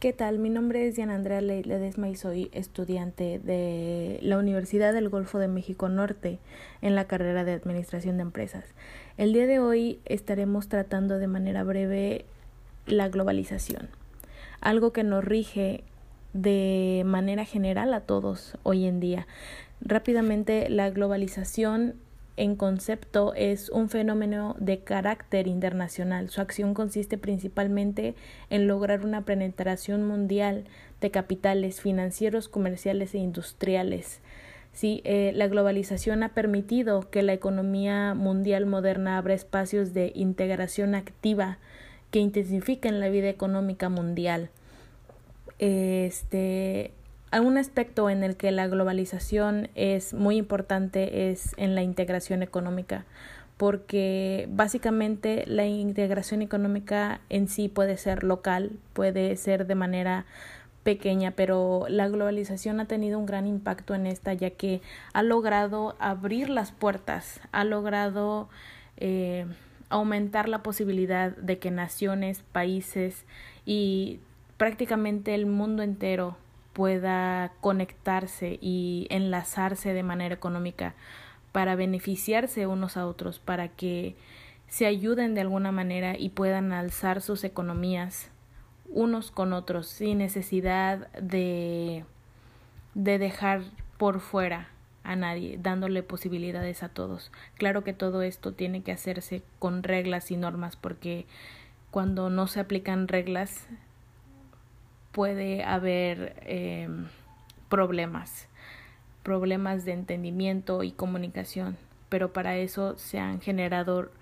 ¿Qué tal? Mi nombre es Diana Andrea Ledesma y soy estudiante de la Universidad del Golfo de México Norte en la carrera de Administración de Empresas. El día de hoy estaremos tratando de manera breve la globalización, algo que nos rige de manera general a todos hoy en día. Rápidamente, la globalización en concepto es un fenómeno de carácter internacional. Su acción consiste principalmente en lograr una penetración mundial de capitales financieros, comerciales e industriales. Sí, eh, la globalización ha permitido que la economía mundial moderna abra espacios de integración activa que intensifiquen la vida económica mundial. Este, un aspecto en el que la globalización es muy importante es en la integración económica, porque básicamente la integración económica en sí puede ser local, puede ser de manera pequeña, pero la globalización ha tenido un gran impacto en esta, ya que ha logrado abrir las puertas, ha logrado eh, aumentar la posibilidad de que naciones, países y prácticamente el mundo entero pueda conectarse y enlazarse de manera económica para beneficiarse unos a otros, para que se ayuden de alguna manera y puedan alzar sus economías unos con otros sin necesidad de, de dejar por fuera a nadie, dándole posibilidades a todos. Claro que todo esto tiene que hacerse con reglas y normas porque cuando no se aplican reglas puede haber em, problemas, problemas de entendimiento y comunicación, pero para eso se han generado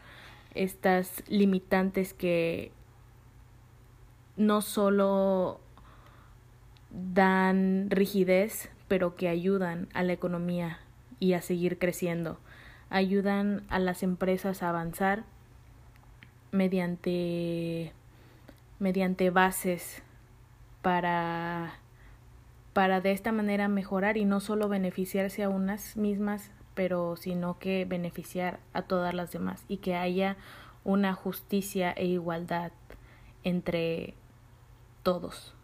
estas limitantes que no solo dan rigidez, pero que ayudan a la economía y a seguir creciendo. Ayudan a las empresas a avanzar mediante mediante bases para, para de esta manera mejorar y no solo beneficiarse a unas mismas, pero sino que beneficiar a todas las demás y que haya una justicia e igualdad entre todos.